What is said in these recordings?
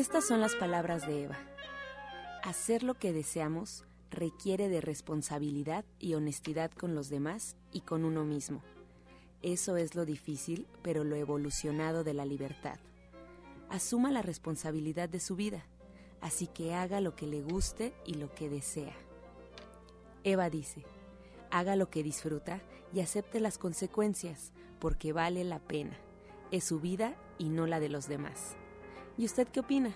Estas son las palabras de Eva. Hacer lo que deseamos requiere de responsabilidad y honestidad con los demás y con uno mismo. Eso es lo difícil, pero lo evolucionado de la libertad asuma la responsabilidad de su vida, así que haga lo que le guste y lo que desea. Eva dice, haga lo que disfruta y acepte las consecuencias, porque vale la pena. Es su vida y no la de los demás. ¿Y usted qué opina?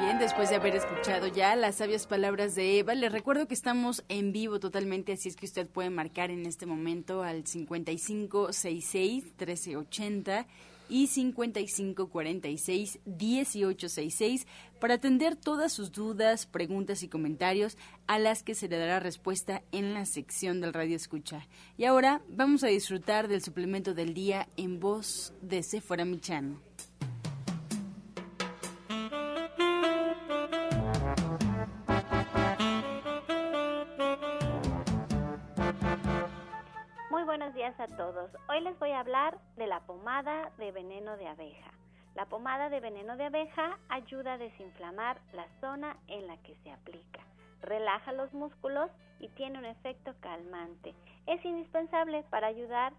Bien, después de haber escuchado ya las sabias palabras de Eva, les recuerdo que estamos en vivo totalmente, así es que usted puede marcar en este momento al 5566 1380 y 5546 1866 para atender todas sus dudas, preguntas y comentarios a las que se le dará respuesta en la sección del Radio Escucha. Y ahora vamos a disfrutar del suplemento del día en voz de Sephora Michan. Hoy les voy a hablar de la pomada de veneno de abeja. La pomada de veneno de abeja ayuda a desinflamar la zona en la que se aplica, relaja los músculos y tiene un efecto calmante. Es indispensable para ayudar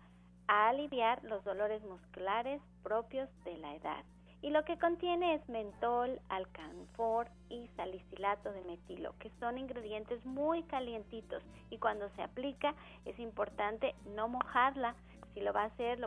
a aliviar los dolores musculares propios de la edad y lo que contiene es mentol, alcanfor y salicilato de metilo, que son ingredientes muy calientitos y cuando se aplica es importante no mojarla. Si lo va a hacer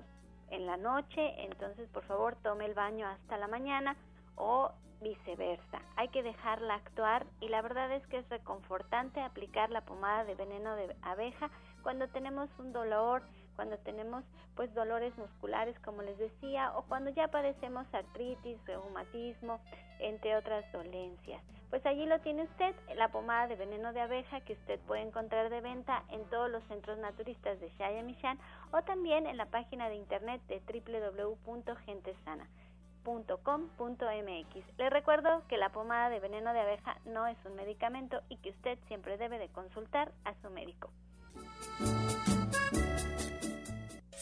en la noche, entonces por favor tome el baño hasta la mañana o viceversa. Hay que dejarla actuar y la verdad es que es reconfortante aplicar la pomada de veneno de abeja cuando tenemos un dolor cuando tenemos pues dolores musculares como les decía o cuando ya padecemos artritis, reumatismo, entre otras dolencias. Pues allí lo tiene usted, la pomada de veneno de abeja que usted puede encontrar de venta en todos los centros naturistas de Shayamishan o también en la página de internet de www.gentesana.com.mx. Le recuerdo que la pomada de veneno de abeja no es un medicamento y que usted siempre debe de consultar a su médico.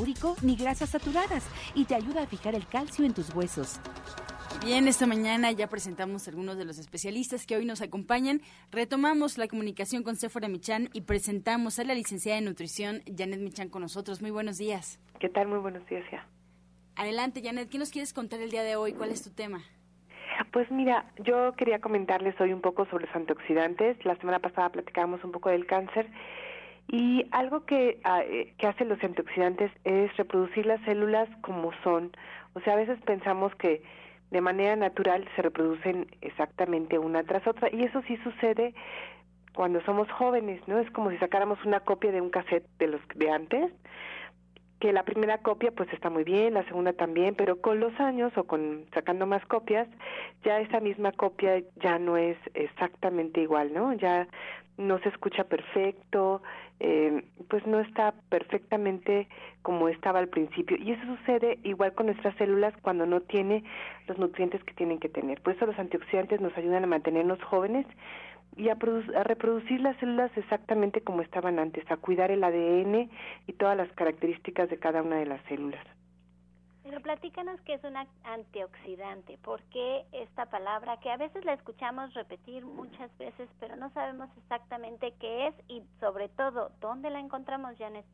úrico ni grasas saturadas y te ayuda a fijar el calcio en tus huesos. Bien, esta mañana ya presentamos a algunos de los especialistas que hoy nos acompañan. Retomamos la comunicación con Sephora Michan y presentamos a la licenciada en nutrición Janet Michan con nosotros. Muy buenos días. ¿Qué tal? Muy buenos días ya. Adelante, Janet, ¿qué nos quieres contar el día de hoy? ¿Cuál es tu tema? Pues mira, yo quería comentarles hoy un poco sobre los antioxidantes. La semana pasada platicábamos un poco del cáncer y algo que, ah, eh, que hacen los antioxidantes es reproducir las células como son. O sea, a veces pensamos que de manera natural se reproducen exactamente una tras otra y eso sí sucede cuando somos jóvenes, ¿no? Es como si sacáramos una copia de un cassette de los de antes que la primera copia pues está muy bien, la segunda también, pero con los años o con sacando más copias, ya esa misma copia ya no es exactamente igual, ¿no? Ya no se escucha perfecto, pues no está perfectamente como estaba al principio. Y eso sucede igual con nuestras células cuando no tiene los nutrientes que tienen que tener. Por eso los antioxidantes nos ayudan a mantenernos jóvenes y a, a, reproducir las células exactamente como estaban antes, a cuidar el ADN y todas las características de cada una de las células. Pero platícanos qué es un antioxidante, por qué esta palabra que a veces la escuchamos repetir muchas veces, pero no sabemos exactamente qué es y sobre todo dónde la encontramos, Janet.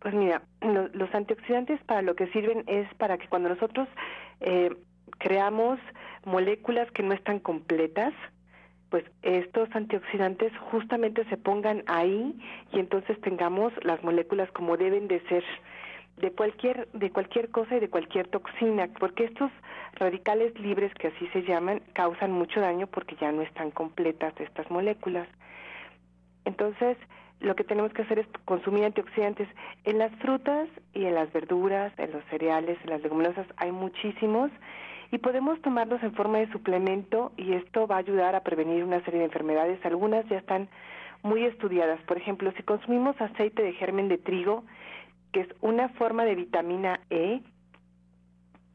Pues mira, los antioxidantes para lo que sirven es para que cuando nosotros eh, creamos moléculas que no están completas, pues estos antioxidantes justamente se pongan ahí y entonces tengamos las moléculas como deben de ser de cualquier de cualquier cosa y de cualquier toxina, porque estos radicales libres que así se llaman causan mucho daño porque ya no están completas estas moléculas. Entonces, lo que tenemos que hacer es consumir antioxidantes en las frutas y en las verduras, en los cereales, en las leguminosas, hay muchísimos y podemos tomarlos en forma de suplemento y esto va a ayudar a prevenir una serie de enfermedades. Algunas ya están muy estudiadas. Por ejemplo, si consumimos aceite de germen de trigo, que es una forma de vitamina E,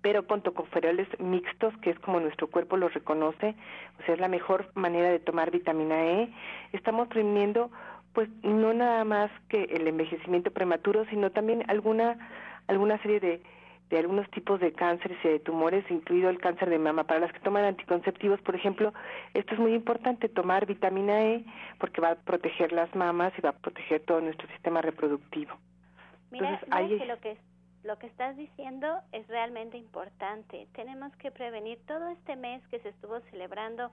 pero con tocoferoles mixtos, que es como nuestro cuerpo los reconoce, o sea, es la mejor manera de tomar vitamina E. Estamos previniendo, pues, no nada más que el envejecimiento prematuro, sino también alguna, alguna serie de, de algunos tipos de cánceres y de tumores, incluido el cáncer de mama. Para las que toman anticonceptivos, por ejemplo, esto es muy importante, tomar vitamina E, porque va a proteger las mamas y va a proteger todo nuestro sistema reproductivo. Mira, que lo que lo que estás diciendo es realmente importante. Tenemos que prevenir todo este mes que se estuvo celebrando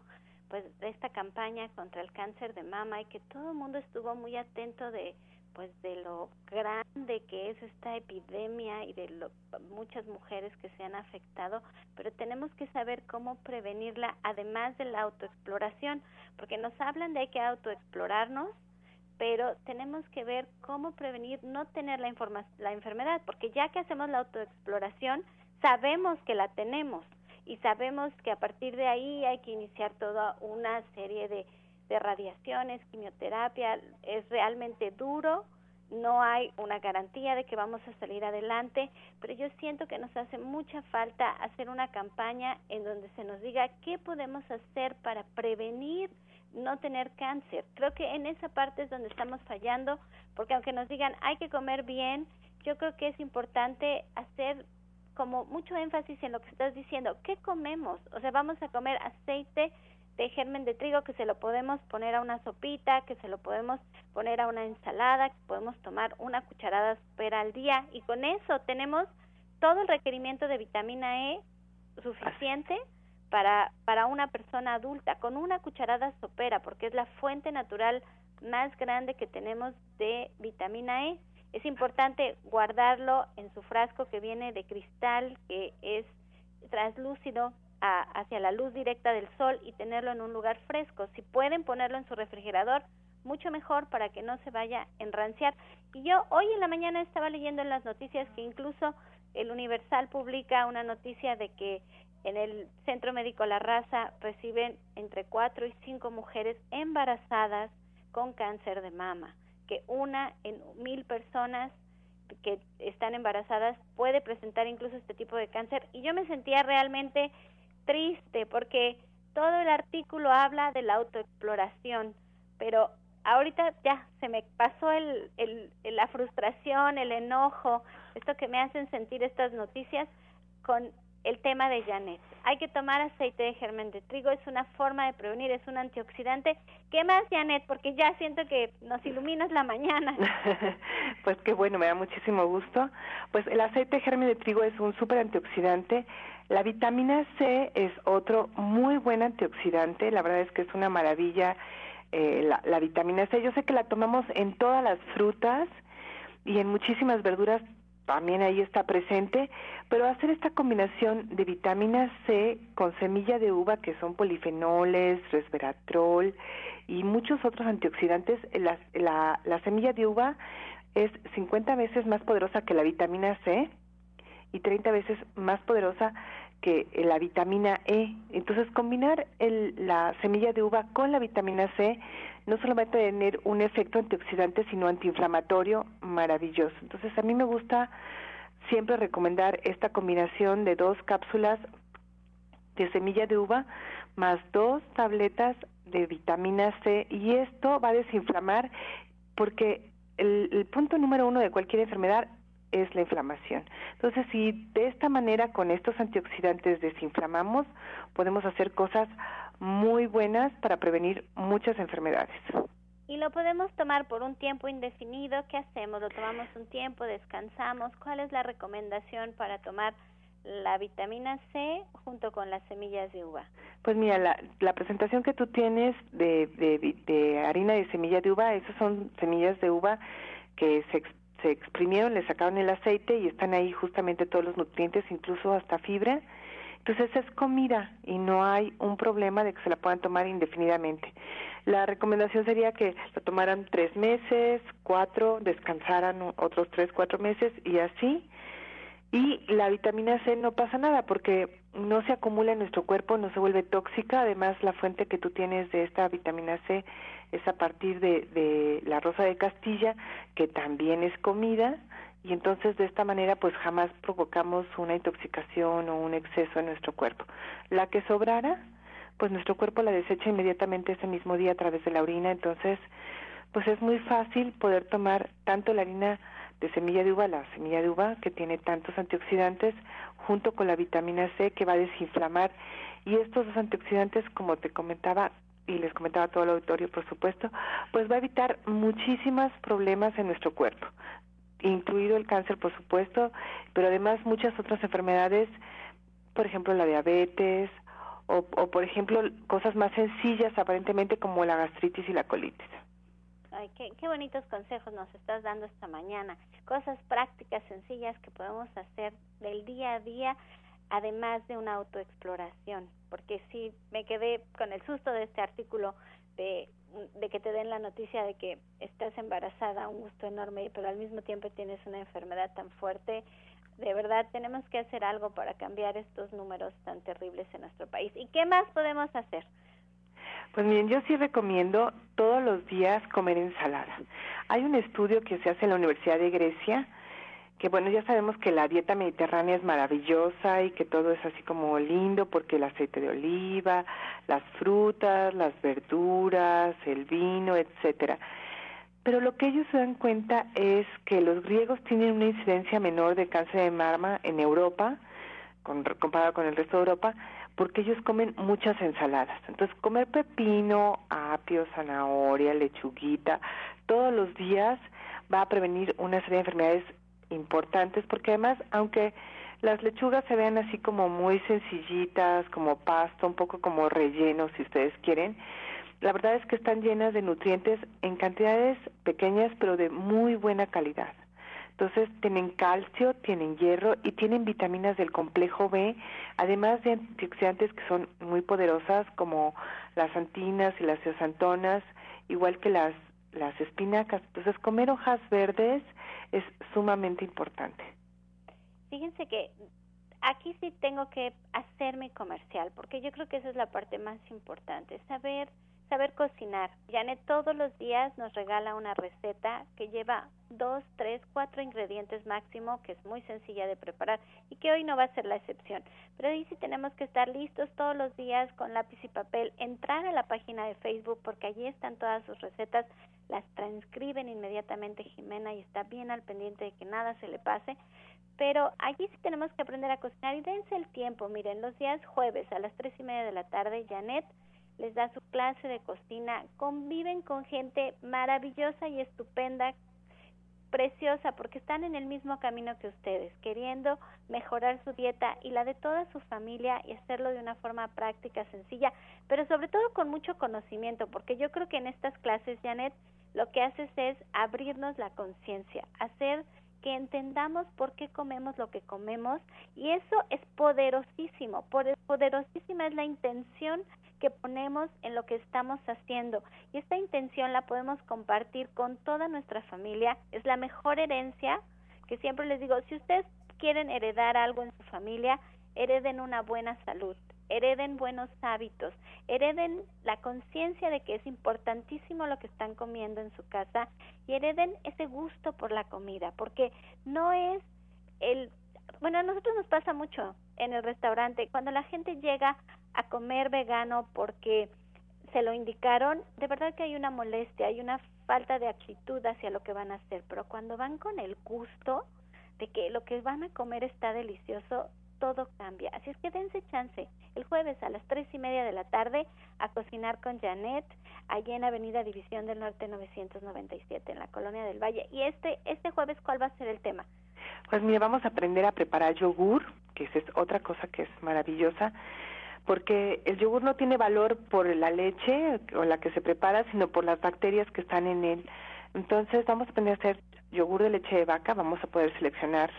pues esta campaña contra el cáncer de mama y que todo el mundo estuvo muy atento de pues de lo grande que es esta epidemia y de lo, muchas mujeres que se han afectado, pero tenemos que saber cómo prevenirla además de la autoexploración, porque nos hablan de que autoexplorarnos, pero tenemos que ver cómo prevenir no tener la, la enfermedad, porque ya que hacemos la autoexploración, sabemos que la tenemos y sabemos que a partir de ahí hay que iniciar toda una serie de, de radiaciones, quimioterapia, es realmente duro, no hay una garantía de que vamos a salir adelante, pero yo siento que nos hace mucha falta hacer una campaña en donde se nos diga qué podemos hacer para prevenir no tener cáncer. Creo que en esa parte es donde estamos fallando, porque aunque nos digan hay que comer bien, yo creo que es importante hacer como mucho énfasis en lo que estás diciendo. ¿Qué comemos? O sea, vamos a comer aceite de germen de trigo que se lo podemos poner a una sopita, que se lo podemos poner a una ensalada, que podemos tomar una cucharada super al día y con eso tenemos todo el requerimiento de vitamina E suficiente para, para una persona adulta con una cucharada sopera, porque es la fuente natural más grande que tenemos de vitamina E. Es importante guardarlo en su frasco que viene de cristal, que es translúcido hacia la luz directa del sol y tenerlo en un lugar fresco. Si pueden ponerlo en su refrigerador, mucho mejor para que no se vaya a enranciar. Y yo hoy en la mañana estaba leyendo en las noticias que incluso el Universal publica una noticia de que en el Centro Médico La Raza reciben entre cuatro y cinco mujeres embarazadas con cáncer de mama, que una en mil personas que están embarazadas puede presentar incluso este tipo de cáncer. Y yo me sentía realmente triste porque todo el artículo habla de la autoexploración, pero ahorita ya se me pasó el, el, la frustración, el enojo, esto que me hacen sentir estas noticias con el tema de Janet. Hay que tomar aceite de germen de trigo, es una forma de prevenir, es un antioxidante. ¿Qué más, Janet? Porque ya siento que nos iluminas la mañana. pues qué bueno, me da muchísimo gusto. Pues el aceite de germen de trigo es un súper antioxidante. La vitamina C es otro muy buen antioxidante. La verdad es que es una maravilla eh, la, la vitamina C. Yo sé que la tomamos en todas las frutas y en muchísimas verduras también ahí está presente, pero hacer esta combinación de vitamina C con semilla de uva, que son polifenoles, resveratrol y muchos otros antioxidantes, la, la, la semilla de uva es 50 veces más poderosa que la vitamina C y 30 veces más poderosa que la vitamina E. Entonces, combinar la semilla de uva con la vitamina C no solo va a tener un efecto antioxidante, sino antiinflamatorio maravilloso. Entonces, a mí me gusta siempre recomendar esta combinación de dos cápsulas de semilla de uva más dos tabletas de vitamina C y esto va a desinflamar porque el, punto número uno de cualquier enfermedad es la inflamación. Entonces, si de esta manera con estos antioxidantes desinflamamos, podemos hacer cosas muy buenas para prevenir muchas enfermedades. Y lo podemos tomar por un tiempo indefinido. ¿Qué hacemos? ¿Lo tomamos un tiempo? ¿Descansamos? ¿Cuál es la recomendación para tomar la vitamina C junto con las semillas de uva? Pues mira, la, la presentación que tú tienes de, de, de, harina de semilla de uva, esas son semillas de uva que se, se exprimieron, le sacaron el aceite y están ahí justamente todos los nutrientes, incluso hasta fibra. Entonces es comida y no hay un problema de que se la puedan tomar indefinidamente. La recomendación sería que lo tomaran tres meses, cuatro, descansaran otros tres, cuatro meses y así y la vitamina C no pasa nada porque no se acumula en nuestro cuerpo, no se vuelve tóxica. Además, la fuente que tú tienes de esta vitamina C es a partir de, de la rosa de Castilla, que también es comida. Y entonces de esta manera pues jamás provocamos una intoxicación o un exceso en nuestro cuerpo. La que sobrara, pues nuestro cuerpo la desecha inmediatamente ese mismo día a través de la orina. Entonces, pues es muy fácil poder tomar tanto la harina de semilla de uva, la semilla de uva que tiene tantos antioxidantes, junto con la vitamina C que va a desinflamar. Y estos dos antioxidantes, como te comentaba, y les comentaba todo el auditorio, por supuesto, pues va a evitar muchísimos problemas en nuestro cuerpo, incluido el cáncer, por supuesto, pero además muchas otras enfermedades, por ejemplo, la diabetes, o, o por ejemplo, cosas más sencillas aparentemente como la gastritis y la colitis. Ay, qué, qué bonitos consejos nos estás dando esta mañana. Cosas prácticas, sencillas que podemos hacer del día a día, además de una autoexploración. Porque sí, me quedé con el susto de este artículo de, de que te den la noticia de que estás embarazada, un gusto enorme, pero al mismo tiempo tienes una enfermedad tan fuerte. De verdad, tenemos que hacer algo para cambiar estos números tan terribles en nuestro país. ¿Y qué más podemos hacer? Pues miren, yo sí recomiendo todos los días comer ensalada. Hay un estudio que se hace en la Universidad de Grecia, que bueno, ya sabemos que la dieta mediterránea es maravillosa y que todo es así como lindo porque el aceite de oliva, las frutas, las verduras, el vino, etcétera. Pero lo que ellos se dan cuenta es que los griegos tienen una incidencia menor de cáncer de mama en Europa, con, comparado con el resto de Europa, porque ellos comen muchas ensaladas. Entonces, comer pepino, apio, zanahoria, lechuguita, todos los días va a prevenir una serie de enfermedades importantes, porque además, aunque las lechugas se vean así como muy sencillitas, como pasto, un poco como relleno, si ustedes quieren, la verdad es que están llenas de nutrientes en cantidades pequeñas, pero de muy buena calidad. Entonces tienen calcio, tienen hierro y tienen vitaminas del complejo B, además de antioxidantes que son muy poderosas como las antinas y las zeosantonas, igual que las, las espinacas. Entonces comer hojas verdes es sumamente importante. Fíjense que aquí sí tengo que hacerme comercial, porque yo creo que esa es la parte más importante, saber saber cocinar. Janet todos los días nos regala una receta que lleva dos, tres, cuatro ingredientes máximo, que es muy sencilla de preparar y que hoy no va a ser la excepción. Pero ahí sí tenemos que estar listos todos los días con lápiz y papel, entrar a la página de Facebook porque allí están todas sus recetas, las transcriben inmediatamente Jimena y está bien al pendiente de que nada se le pase. Pero allí sí tenemos que aprender a cocinar y dense el tiempo. Miren, los días jueves a las tres y media de la tarde, Janet les da su clase de cocina, conviven con gente maravillosa y estupenda, preciosa, porque están en el mismo camino que ustedes, queriendo mejorar su dieta y la de toda su familia y hacerlo de una forma práctica, sencilla, pero sobre todo con mucho conocimiento, porque yo creo que en estas clases, Janet, lo que haces es abrirnos la conciencia, hacer que entendamos por qué comemos lo que comemos y eso es poderosísimo, poderosísima es la intención que ponemos en lo que estamos haciendo. Y esta intención la podemos compartir con toda nuestra familia. Es la mejor herencia que siempre les digo, si ustedes quieren heredar algo en su familia, hereden una buena salud, hereden buenos hábitos, hereden la conciencia de que es importantísimo lo que están comiendo en su casa y hereden ese gusto por la comida, porque no es el bueno, a nosotros nos pasa mucho en el restaurante cuando la gente llega a comer vegano porque se lo indicaron, de verdad que hay una molestia, hay una falta de actitud hacia lo que van a hacer, pero cuando van con el gusto de que lo que van a comer está delicioso, todo cambia. Así es que dense chance el jueves a las tres y media de la tarde a cocinar con Janet, allí en Avenida División del Norte 997, en la Colonia del Valle. Y este, este jueves, ¿cuál va a ser el tema? Pues mira, vamos a aprender a preparar yogur, que es otra cosa que es maravillosa porque el yogur no tiene valor por la leche o la que se prepara, sino por las bacterias que están en él. Entonces vamos a aprender a hacer yogur de leche de vaca, vamos a poder seleccionar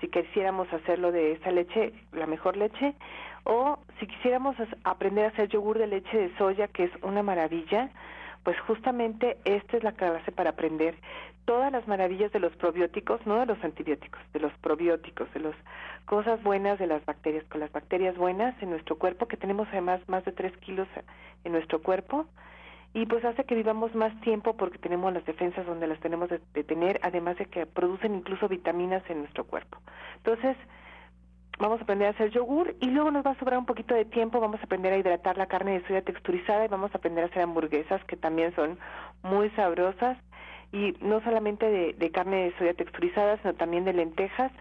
si quisiéramos hacerlo de esa leche, la mejor leche, o si quisiéramos aprender a hacer yogur de leche de soya, que es una maravilla, pues justamente esta es la clase para aprender todas las maravillas de los probióticos, no de los antibióticos, de los probióticos, de las cosas buenas de las bacterias, con las bacterias buenas en nuestro cuerpo, que tenemos además más de 3 kilos en nuestro cuerpo, y pues hace que vivamos más tiempo porque tenemos las defensas donde las tenemos de, tener, además de que producen incluso vitaminas en nuestro cuerpo. Entonces, vamos a aprender a hacer yogur y luego nos va a sobrar un poquito de tiempo, vamos a aprender a hidratar la carne de soya texturizada y vamos a aprender a hacer hamburguesas que también son muy sabrosas y no solamente de, carne de soya texturizada, sino también de lentejas,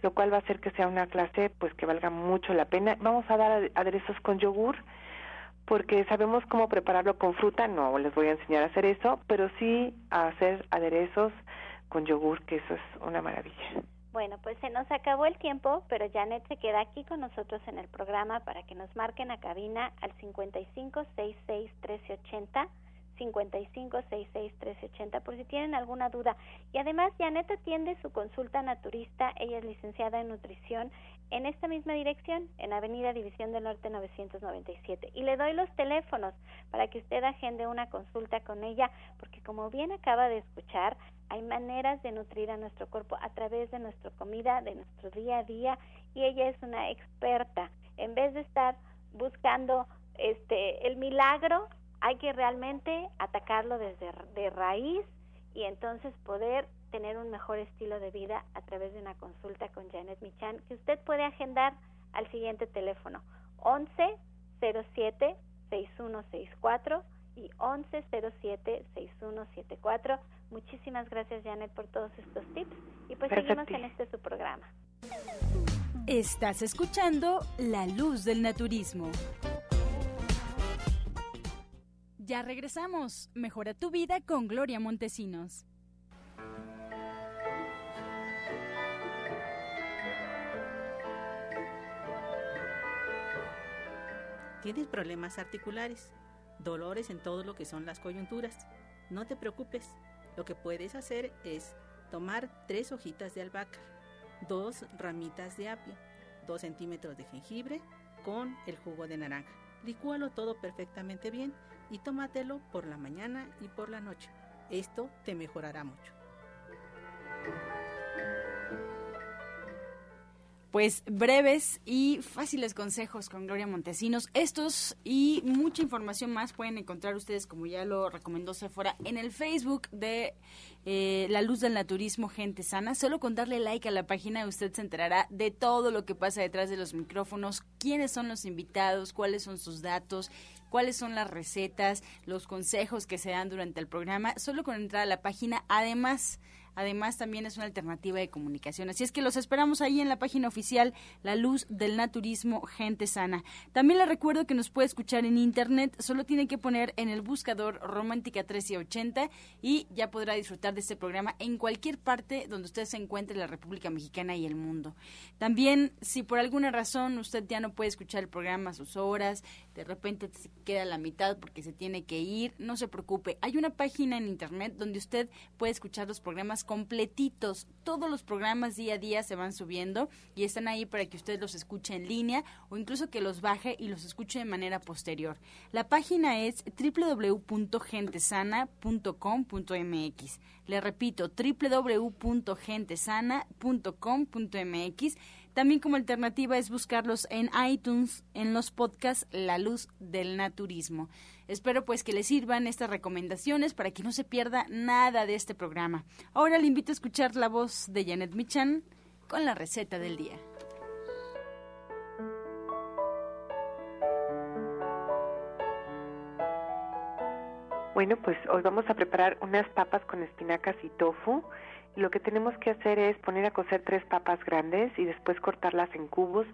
lo cual va a hacer que sea una clase pues que valga mucho la pena. Vamos a dar aderezos con yogur porque sabemos cómo prepararlo con fruta, no les voy a enseñar a hacer eso, pero sí a hacer aderezos con yogur, que eso es una maravilla. Bueno, pues se nos acabó el tiempo, pero Janet se queda aquí con nosotros en el programa para que nos marquen a cabina al 55 66 1380 5566-1380 por si tienen alguna duda. Y además, Janet atiende su consulta naturista. Ella es licenciada en nutrición en esta misma dirección, en Avenida División del Norte 997. Y le doy los teléfonos para que usted agende una consulta con ella, porque como bien acaba de escuchar, hay maneras de nutrir a nuestro cuerpo a través de nuestra comida, de nuestro día a día, y ella es una experta. En vez de estar buscando este el milagro, hay que realmente atacarlo desde de raíz y entonces poder tener un mejor estilo de vida a través de una consulta con Janet Michan que usted puede agendar al siguiente teléfono 11 07 6164 y 11 07 6174. Muchísimas gracias Janet por todos estos tips y pues seguimos en este su programa. Estás escuchando La Luz del Naturismo. Ya regresamos. Mejora tu vida con Gloria Montesinos. Tienes problemas articulares, dolores en todo lo que son las coyunturas. No te preocupes. Lo que puedes hacer es tomar tres hojitas de albahaca, dos ramitas de apio, dos centímetros de jengibre con el jugo de naranja. Licúalo todo perfectamente bien y tómatelo por la mañana y por la noche. Esto te mejorará mucho. Pues breves y fáciles consejos con Gloria Montesinos. Estos y mucha información más pueden encontrar ustedes, como ya lo recomendó Sephora, en el Facebook de eh, La Luz del Naturismo Gente Sana. Solo con darle like a la página usted se enterará de todo lo que pasa detrás de los micrófonos, quiénes son los invitados, cuáles son sus datos cuáles son las recetas, los consejos que se dan durante el programa, solo con entrar a la página. Además, Además, también es una alternativa de comunicación. Así es que los esperamos ahí en la página oficial La Luz del Naturismo Gente Sana. También le recuerdo que nos puede escuchar en internet. Solo tiene que poner en el buscador Romántica 1380 y ya podrá disfrutar de este programa en cualquier parte donde usted se encuentre en la República Mexicana y el mundo. También, si por alguna razón usted ya no puede escuchar el programa a sus horas, de repente se queda la mitad porque se tiene que ir, no se preocupe. Hay una página en internet donde usted puede escuchar los programas completitos. Todos los programas día a día se van subiendo y están ahí para que usted los escuche en línea o incluso que los baje y los escuche de manera posterior. La página es www.gentesana.com.mx. Le repito, www.gentesana.com.mx También como alternativa es buscarlos en iTunes, en los podcasts La Luz del Naturismo. Espero pues que les sirvan estas recomendaciones para que no se pierda nada de este programa. Ahora le invito a escuchar la voz de Janet Michan con la receta del día. Bueno, pues hoy vamos a preparar unas papas con espinacas y tofu. Lo que tenemos que hacer es poner a cocer tres papas grandes y después cortarlas en cubos.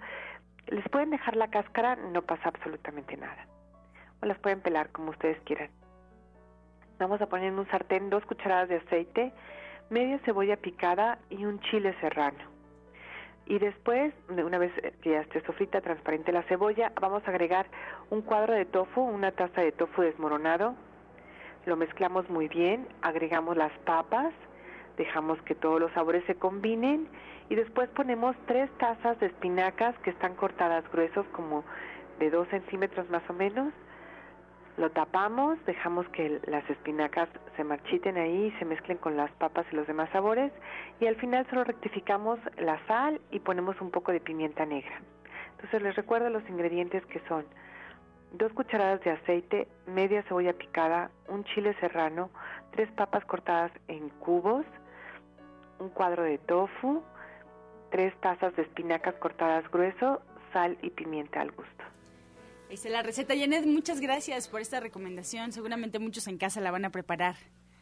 Les pueden dejar la cáscara, no pasa absolutamente nada. O las pueden pelar como ustedes quieran. Vamos a poner en un sartén dos cucharadas de aceite, media cebolla picada y un chile serrano. Y después, una vez que ya esté sofrita, transparente la cebolla, vamos a agregar un cuadro de tofu, una taza de tofu desmoronado, lo mezclamos muy bien, agregamos las papas, dejamos que todos los sabores se combinen y después ponemos tres tazas de espinacas que están cortadas gruesos como de dos centímetros más o menos. Lo tapamos, dejamos que las espinacas se marchiten ahí y se mezclen con las papas y los demás sabores y al final solo rectificamos la sal y ponemos un poco de pimienta negra. Entonces les recuerdo los ingredientes que son dos cucharadas de aceite, media cebolla picada, un chile serrano, tres papas cortadas en cubos, un cuadro de tofu, tres tazas de espinacas cortadas grueso, sal y pimienta al gusto. Esa es la receta, Janet. Muchas gracias por esta recomendación. Seguramente muchos en casa la van a preparar.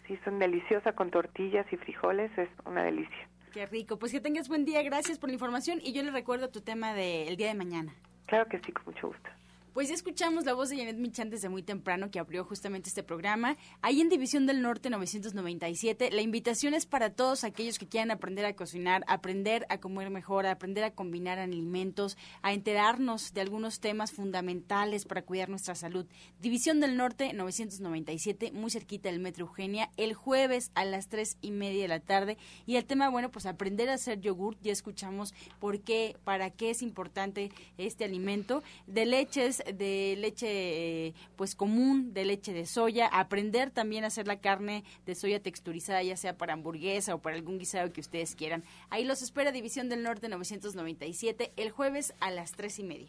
Sí, son deliciosas con tortillas y frijoles. Es una delicia. Qué rico. Pues que tengas buen día. Gracias por la información. Y yo le recuerdo tu tema del día de mañana. Claro que sí, con mucho gusto. Pues ya escuchamos la voz de Janet Michan desde muy temprano que abrió justamente este programa. Ahí en División del Norte 997, la invitación es para todos aquellos que quieran aprender a cocinar, aprender a comer mejor, aprender a combinar alimentos, a enterarnos de algunos temas fundamentales para cuidar nuestra salud. División del Norte 997, muy cerquita del Metro Eugenia, el jueves a las tres y media de la tarde. Y el tema, bueno, pues aprender a hacer yogur. Ya escuchamos por qué, para qué es importante este alimento. De leches de leche pues común, de leche de soya, aprender también a hacer la carne de soya texturizada, ya sea para hamburguesa o para algún guisado que ustedes quieran. Ahí los espera División del Norte 997 el jueves a las tres y media.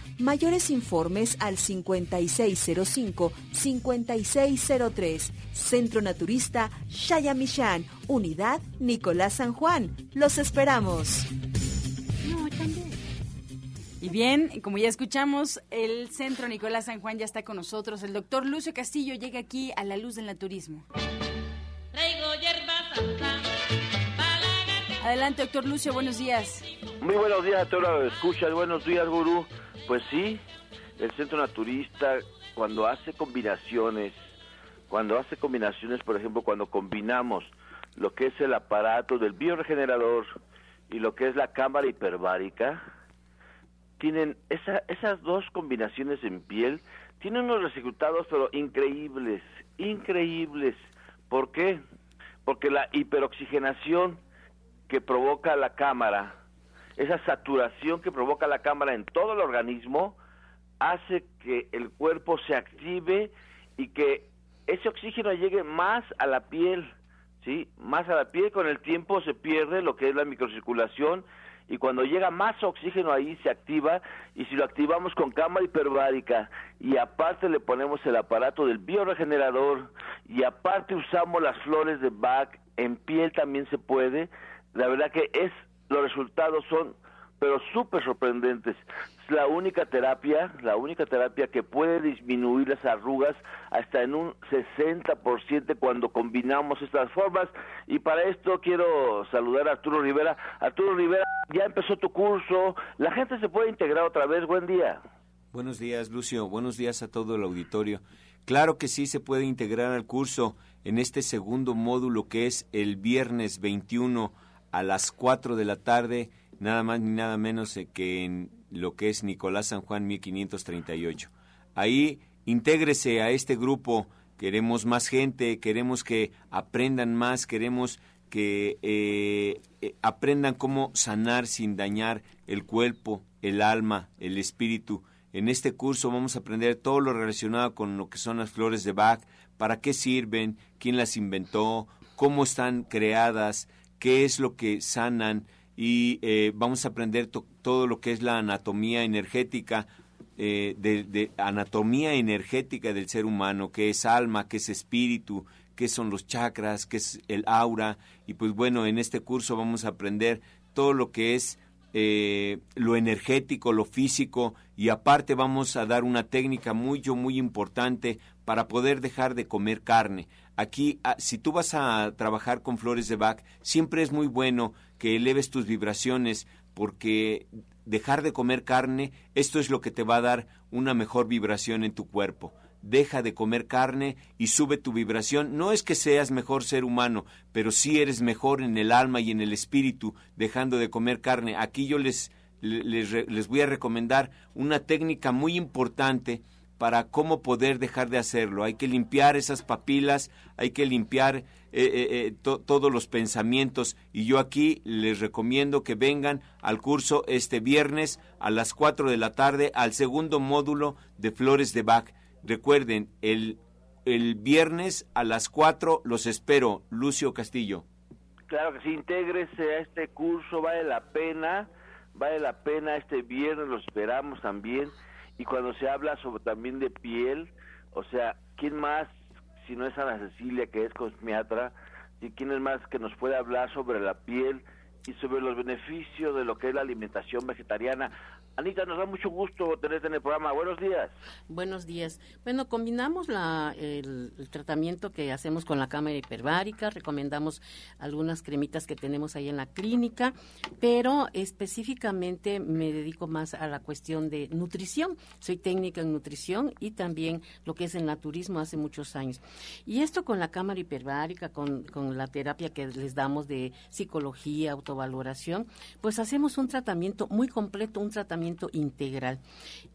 Mayores informes al 5605-5603. Centro Naturista Shayamishan, Unidad Nicolás San Juan. Los esperamos. Y bien, como ya escuchamos, el Centro Nicolás San Juan ya está con nosotros. El doctor Lucio Castillo llega aquí a la luz del naturismo. Adelante, doctor Lucio, buenos días. Muy buenos días a todos los escuchas. Buenos días, gurú. Pues sí, el centro naturista cuando hace combinaciones, cuando hace combinaciones, por ejemplo, cuando combinamos lo que es el aparato del bioregenerador y lo que es la cámara hiperbárica, tienen esa, esas dos combinaciones en piel, tienen unos resultados pero increíbles, increíbles. ¿Por qué? Porque la hiperoxigenación que provoca la cámara esa saturación que provoca la cámara en todo el organismo hace que el cuerpo se active y que ese oxígeno llegue más a la piel, ¿sí? Más a la piel, con el tiempo se pierde lo que es la microcirculación y cuando llega más oxígeno ahí se activa y si lo activamos con cámara hiperbárica y aparte le ponemos el aparato del bioregenerador y aparte usamos las flores de Bach, en piel también se puede, la verdad que es los resultados son pero súper sorprendentes. Es la única terapia, la única terapia que puede disminuir las arrugas hasta en un 60% cuando combinamos estas formas. Y para esto quiero saludar a Arturo Rivera. Arturo Rivera, ya empezó tu curso, la gente se puede integrar otra vez. Buen día. Buenos días, Lucio. Buenos días a todo el auditorio. Claro que sí se puede integrar al curso en este segundo módulo que es el viernes 21 a las 4 de la tarde nada más ni nada menos que en lo que es Nicolás San Juan 1538. Ahí intégrese a este grupo, queremos más gente, queremos que aprendan más, queremos que eh, eh, aprendan cómo sanar sin dañar el cuerpo, el alma, el espíritu. En este curso vamos a aprender todo lo relacionado con lo que son las flores de Bach, para qué sirven, quién las inventó, cómo están creadas, qué es lo que sanan, y eh, vamos a aprender todo lo que es la anatomía energética, eh, de, anatomía energética del ser humano, qué es alma, qué es espíritu, qué son los chakras, qué es el aura. Y pues bueno, en este curso vamos a aprender todo lo que es eh, lo energético, lo físico y aparte vamos a dar una técnica muy, muy importante para poder dejar de comer carne. Aquí, ah, si tú vas a trabajar con flores de Bach, siempre es muy bueno que eleves tus vibraciones porque dejar de comer carne, esto es lo que te va a dar una mejor vibración en tu cuerpo. Deja de comer carne y sube tu vibración. No es que seas mejor ser humano, pero sí eres mejor en el alma y en el espíritu dejando de comer carne. Aquí yo les, les, les voy a recomendar una técnica muy importante para cómo poder dejar de hacerlo. Hay que limpiar esas papilas, hay que limpiar eh, eh, eh, todos los pensamientos y yo aquí les recomiendo que vengan al curso este viernes a las 4 de la tarde al segundo módulo de Flores de Bach. Recuerden, el, el viernes a las 4 los espero. Lucio Castillo. Claro que sí, intégrese a este curso, vale la pena, vale la pena este viernes, lo esperamos también y cuando se habla sobre también de piel, o sea, ¿quién más si no es Ana Cecilia que es cosmiatra? ¿Y quién es más que nos puede hablar sobre la piel y sobre los beneficios de lo que es la alimentación vegetariana? Anita, nos da mucho gusto tenerte en el programa. Buenos días. Buenos días. Bueno, combinamos la, el, tratamiento que hacemos con la cámara hiperbárica, recomendamos algunas cremitas que tenemos ahí en la clínica, pero específicamente me dedico más a la cuestión de nutrición. Soy técnica en nutrición y también lo que es el naturismo hace muchos años. Y esto con la cámara hiperbárica, con, con la terapia que les damos de psicología, autovaloración, pues hacemos un tratamiento muy completo, un tratamiento integral.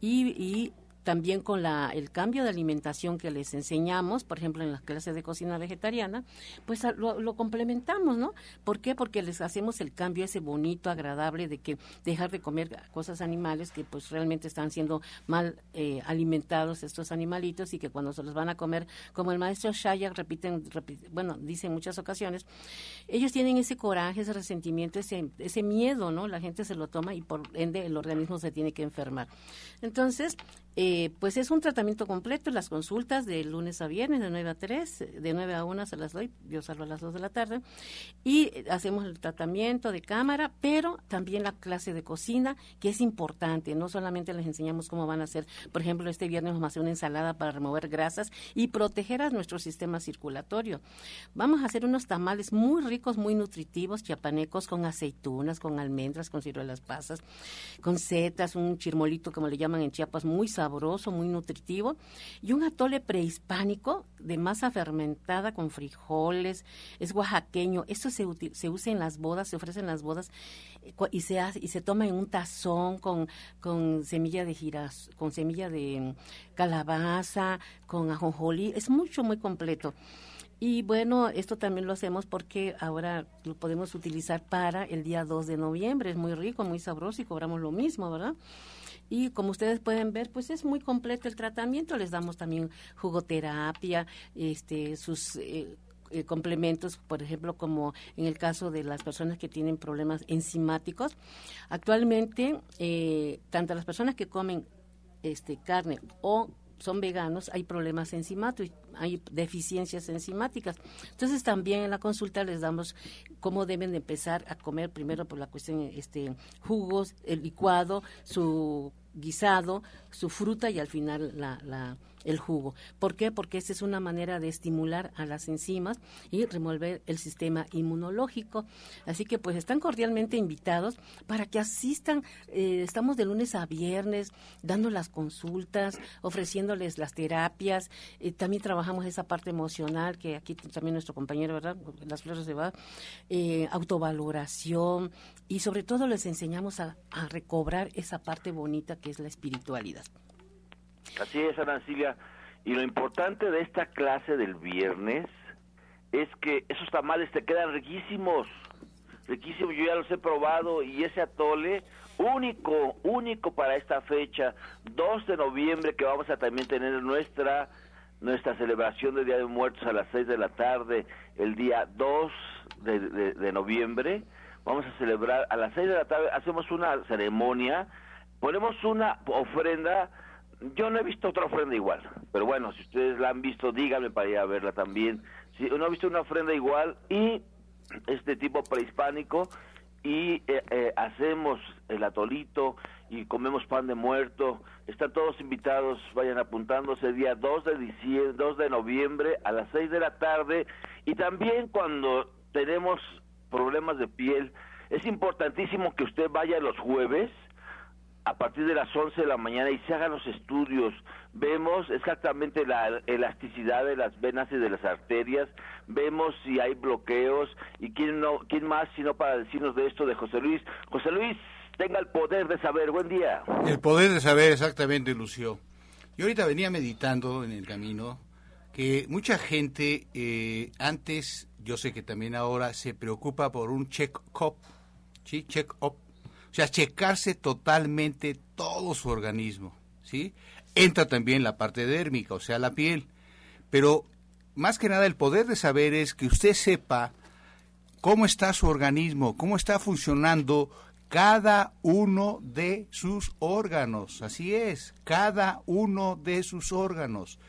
Y, y también con la, el cambio de alimentación que les enseñamos, por ejemplo, en las clases de cocina vegetariana, pues lo, complementamos, ¿no? ¿Por qué? Porque les hacemos el cambio ese bonito, agradable de que dejar de comer cosas animales que pues realmente están siendo mal eh, alimentados estos animalitos y que cuando se los van a comer, como el maestro Shaya repiten, bueno, dice en muchas ocasiones, ellos tienen ese coraje, ese resentimiento, ese, ese miedo, ¿no? La gente se lo toma y por ende el organismo se tiene que enfermar. Entonces, eh, pues es un tratamiento completo, las consultas de lunes a viernes, de 9 a 3, de 9 a 1 se las doy, yo salgo a las 2 de la tarde, y hacemos el tratamiento de cámara, pero también la clase de cocina, que es importante, no solamente les enseñamos cómo van a hacer, por ejemplo, este viernes vamos a hacer una ensalada para remover grasas y proteger a nuestro sistema circulatorio. Vamos a hacer unos tamales muy ricos, muy nutritivos, chiapanecos, con aceitunas, con almendras, con ciruelas pasas, con setas, un chirmolito, como le llaman en Chiapas, muy sabroso sabroso, muy nutritivo, y un atole prehispánico de masa fermentada con frijoles, es oaxaqueño, esto se, se usa en las bodas, se ofrece en las bodas eh, y se hace, y se toma en un tazón con, con semilla de giras, con semilla de mm, calabaza, con ajonjolí, es mucho, muy completo. Y bueno, esto también lo hacemos porque ahora lo podemos utilizar para el día 2 de noviembre. Es muy rico, muy sabroso y cobramos lo mismo, ¿verdad? Y como ustedes pueden ver, pues es muy completo el tratamiento. Les damos también jugoterapia, este, sus eh, eh, complementos, por ejemplo, como en el caso de las personas que tienen problemas enzimáticos. Actualmente, eh, tanto las personas que comen este, carne o son veganos, hay problemas enzimáticos, hay deficiencias enzimáticas. Entonces también en la consulta les damos cómo deben de empezar a comer primero por la cuestión este jugos, el licuado, su guisado, su fruta y al final la, la el jugo. ¿Por qué? Porque esta es una manera de estimular a las enzimas y remover el sistema inmunológico. Así que pues están cordialmente invitados para que asistan. Eh, estamos de lunes a viernes dando las consultas, ofreciéndoles las terapias. Eh, también trabajamos esa parte emocional que aquí también nuestro compañero, ¿verdad? Las flores de va, eh, autovaloración y sobre todo les enseñamos a, a recobrar esa parte bonita que es la espiritualidad. Así es, Arancilia. Y lo importante de esta clase del viernes es que esos tamales te quedan riquísimos. Riquísimos, yo ya los he probado y ese atole único, único para esta fecha, 2 de noviembre, que vamos a también tener nuestra nuestra celebración del Día de Muertos a las 6 de la tarde, el día 2 de, de noviembre. Vamos a celebrar a las 6 de la tarde, hacemos una ceremonia, ponemos una ofrenda yo no he visto otra ofrenda igual, pero bueno, si ustedes la han visto, díganme para ir a verla también. Si no he visto una ofrenda igual y este tipo prehispánico y eh, eh, hacemos el atolito y comemos pan de muerto. Están todos invitados, vayan apuntándose día 2 de diciembre, 2 de noviembre a las 6 de la tarde y también cuando tenemos problemas de piel, es importantísimo que usted vaya los jueves a partir de las 11 de la mañana y se hagan los estudios. Vemos exactamente la elasticidad de las venas y de las arterias, vemos si hay bloqueos y quién, no, quién más sino para decirnos de esto de José Luis. José Luis, tenga el poder de saber. Buen día. El poder de saber, exactamente, Lucio. Yo ahorita venía meditando en el camino que mucha gente antes, yo sé que también ahora, se preocupa por un check-up, ¿sí? Check-up o sea, checarse totalmente todo su organismo, ¿sí? Entra también la parte dérmica, o sea, la piel. Pero más que nada el poder de saber es que usted sepa cómo está su organismo, cómo está funcionando cada uno de sus órganos. Así es, cada uno de sus órganos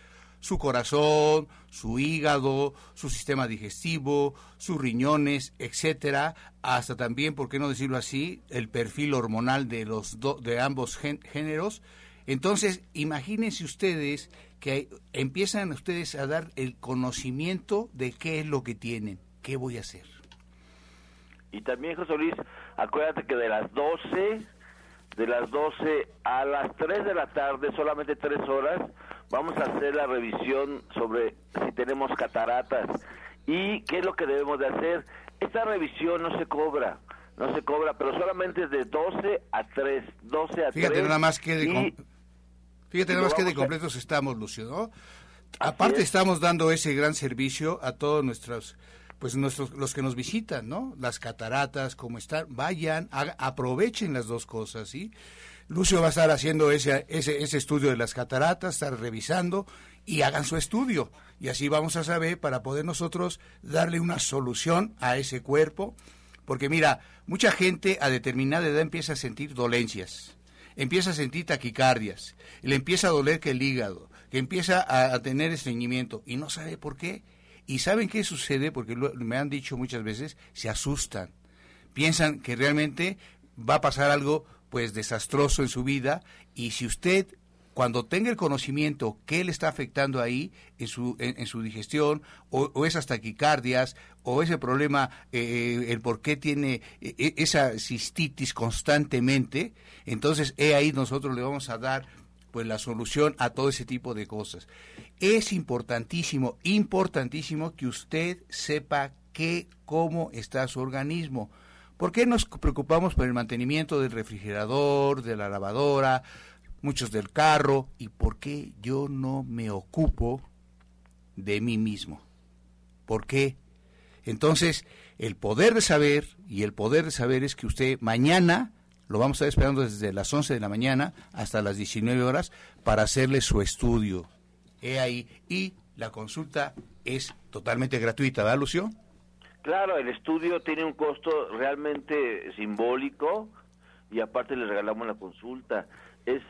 su corazón, su hígado, su sistema digestivo, sus riñones, etcétera, hasta también, por qué no decirlo así, el perfil hormonal de los de ambos géneros. Entonces, imagínense ustedes que empiezan ustedes a dar el conocimiento de qué es lo que tienen, qué voy a hacer. Y también, José Luis, acuérdate que de las 12 de las 12 a las 3 de la tarde, solamente 3 horas, vamos a hacer la revisión sobre si tenemos cataratas y qué es lo que debemos de hacer. Esta revisión no se cobra, no se cobra, pero solamente es de 12 a 3, 12 a Fíjate 3. nada más que de, fíjate nada más que de completos estamos, Lucio, ¿no? Aparte estamos dando ese gran servicio a todos nuestros pues nuestros los que nos visitan, ¿no? Las cataratas, cómo están, vayan, aprovechen las dos cosas, ¿sí? Lucio va a estar haciendo ese, ese, ese estudio de las cataratas, estar revisando y hagan su estudio. Y así vamos a saber para poder nosotros darle una solución a ese cuerpo. Porque mira, mucha gente a determinada edad empieza a sentir dolencias, empieza a sentir taquicardias, le empieza a doler que el hígado, que empieza a, a tener estreñimiento y no sabe por qué. ¿Y saben qué sucede? Porque me han dicho muchas veces, se asustan. Piensan que realmente va a pasar algo pues desastroso en su vida y si usted cuando tenga el conocimiento qué le está afectando ahí en su, en, su digestión o, esas taquicardias o ese problema, eh, el por qué tiene eh, esa cistitis constantemente, entonces ahí nosotros le vamos a dar pues la solución a todo ese tipo de cosas. Es importantísimo, importantísimo que usted sepa qué, cómo está su organismo. ¿Por qué nos preocupamos por el mantenimiento del refrigerador, de la lavadora, muchos del carro? ¿Y por qué yo no me ocupo de mí mismo? ¿Por qué? Entonces, el poder de saber, y el poder de saber es que usted mañana lo vamos a estar esperando desde las 11 de la mañana hasta las 19 horas para hacerle su estudio. He ahí. Y la consulta es totalmente gratuita, ¿verdad, Lucio? Claro, el estudio tiene un costo realmente simbólico y aparte le regalamos la consulta. Es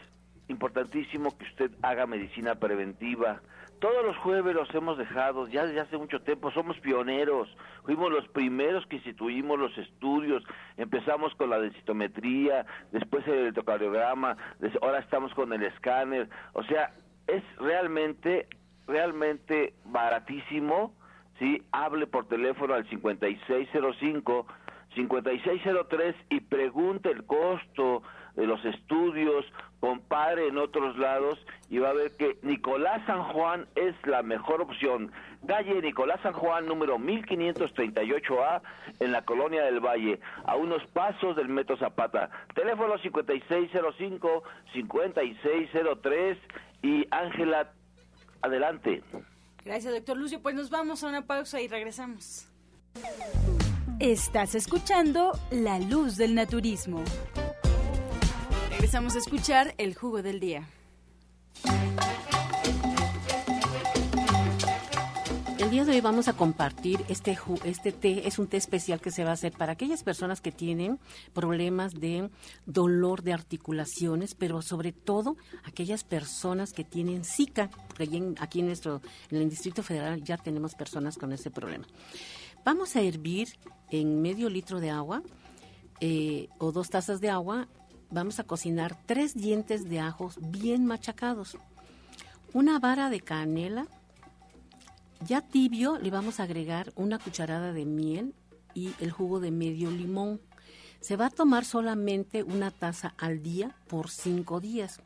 importantísimo que usted haga medicina preventiva. Todos los jueves los hemos dejado, ya desde hace mucho tiempo, somos pioneros, fuimos los primeros que instituimos los estudios, empezamos con la densitometría, después el electrocardiograma, ahora estamos con el escáner, o sea, es realmente, realmente baratísimo, ¿sí? Hable por teléfono al 5605 5603 y pregunte el costo de los estudios, compare en otros lados y va a ver que Nicolás San Juan es la mejor opción. Calle Nicolás San Juan número 1538A en la colonia del Valle, a unos pasos del Metro Zapata. Teléfono 5605-5603 y Ángela, adelante. Gracias, doctor Lucio. Pues nos vamos a una pausa y regresamos. Estás escuchando La Luz del Naturismo. Regresamos a escuchar el jugo del día. El día de hoy vamos a compartir este, este té, es un té especial que se va a hacer para aquellas personas que tienen problemas de dolor de articulaciones, pero sobre todo aquellas personas que tienen Zika, porque aquí en, nuestro, en el Distrito Federal ya tenemos personas con ese problema. Vamos a hervir en medio litro de agua eh, o dos tazas de agua, vamos a cocinar tres dientes de ajos bien machacados, una vara de canela, ya tibio le vamos a agregar una cucharada de miel y el jugo de medio limón. Se va a tomar solamente una taza al día por cinco días.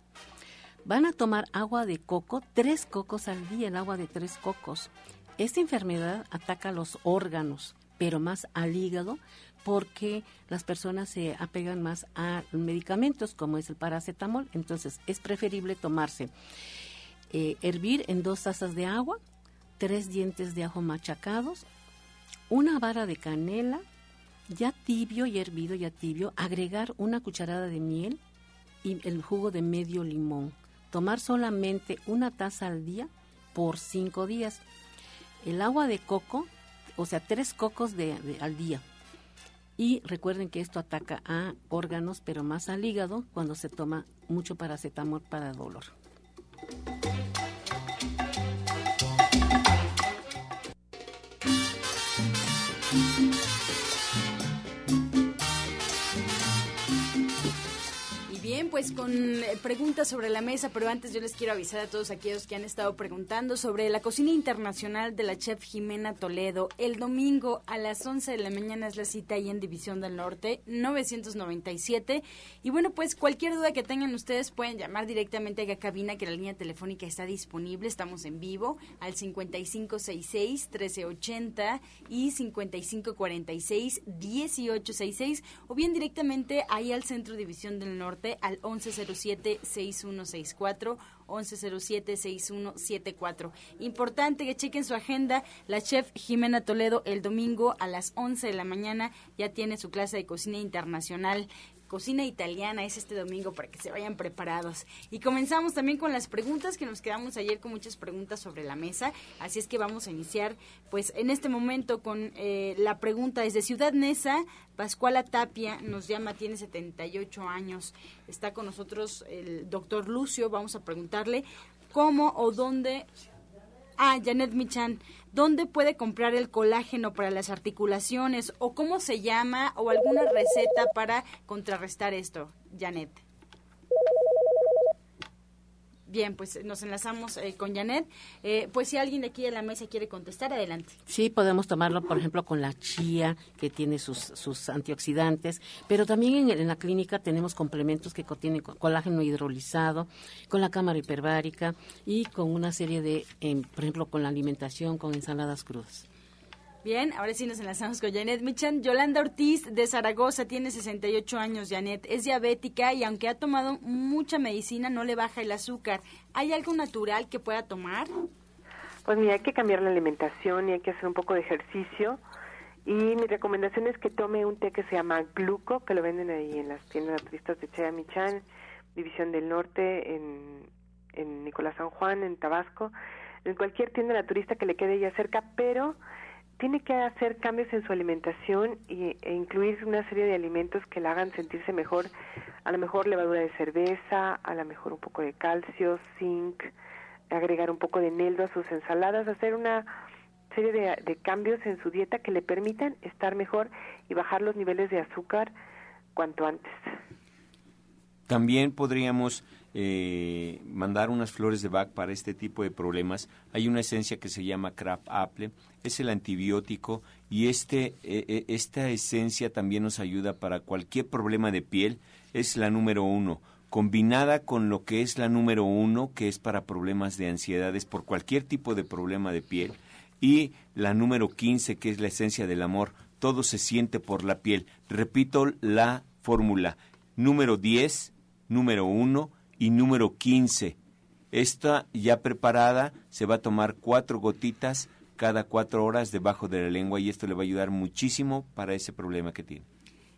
Van a tomar agua de coco, tres cocos al día, el agua de tres cocos. Esta enfermedad ataca los órganos, pero más al hígado, porque las personas se apegan más a medicamentos como es el paracetamol. Entonces es preferible tomarse, eh, hervir en dos tazas de agua, tres dientes de ajo machacados, una vara de canela, ya tibio y hervido, ya tibio, agregar una cucharada de miel y el jugo de medio limón. Tomar solamente una taza al día por cinco días. El agua de coco, o sea, tres cocos de, al día. Y recuerden que esto ataca a órganos, pero más al hígado cuando se toma mucho paracetamol para dolor. Pues con eh, preguntas sobre la mesa, pero antes yo les quiero avisar a todos aquellos que han estado preguntando sobre la cocina internacional de la chef Jimena Toledo. El domingo a las 11 de la mañana es la cita ahí en División del Norte, 997. Y bueno, pues cualquier duda que tengan ustedes pueden llamar directamente a la cabina, que la línea telefónica está disponible. Estamos en vivo al 5566-1380 y 5546-1866 o bien directamente ahí al Centro División del Norte al 1107-6164, 1107-6174. Importante que chequen su agenda. La chef Jimena Toledo el domingo a las 11 de la mañana ya tiene su clase de cocina internacional cocina italiana es este domingo para que se vayan preparados. Y comenzamos también con las preguntas que nos quedamos ayer con muchas preguntas sobre la mesa. Así es que vamos a iniciar pues en este momento con eh, la pregunta desde Ciudad Neza. Pascuala Tapia nos llama, tiene 78 años. Está con nosotros el doctor Lucio. Vamos a preguntarle cómo o dónde... Ah, Janet Michan dónde puede comprar el colágeno para las articulaciones o cómo se llama o alguna receta para contrarrestar esto, Janet. Bien, pues nos enlazamos eh, con Janet. Eh, pues si alguien de aquí de la mesa quiere contestar, adelante. Sí, podemos tomarlo, por ejemplo, con la chía, que tiene sus, sus antioxidantes, pero también en, la clínica tenemos complementos que contienen colágeno hidrolizado, con la cámara hiperbárica y con una serie de, em, por ejemplo, con la alimentación, con ensaladas crudas. Bien, ahora sí nos enlazamos con Janet Michan. Yolanda Ortiz de Zaragoza tiene 68 años, Janet. Es diabética y aunque ha tomado mucha medicina no le baja el azúcar. ¿Hay algo natural que pueda tomar? Pues mira, hay que cambiar la alimentación y hay que hacer un poco de ejercicio. Y mi recomendación es que tome un té que se llama Gluco, que lo venden ahí en las tiendas naturistas de Chea Michan, División del Norte, en, en Nicolás San Juan, en Tabasco. en cualquier tienda naturista que le quede ya cerca, pero tiene que hacer cambios en su alimentación y, e incluir una serie de alimentos que la hagan sentirse mejor, a lo mejor levadura de cerveza, a lo mejor un poco de calcio, zinc, agregar un poco de neldo a sus ensaladas, hacer una serie de, cambios en su dieta que le permitan estar mejor y bajar los niveles de azúcar cuanto antes. También podríamos eh, mandar unas flores de Bach para este tipo de problemas. Hay una esencia que se llama crab apple, es el antibiótico y este, eh, eh, esta esencia también nos ayuda para cualquier problema de piel. Es la número uno combinada con lo que es la número uno, que es para problemas de ansiedades por cualquier tipo de problema de piel, y la número 15, que es la esencia del amor. Todo se siente por la piel. Repito la fórmula. Número 10, número 1 y número 15. Esta ya preparada se va a tomar cuatro gotitas cada cuatro horas debajo de la lengua y esto le va a ayudar muchísimo para ese problema que tiene.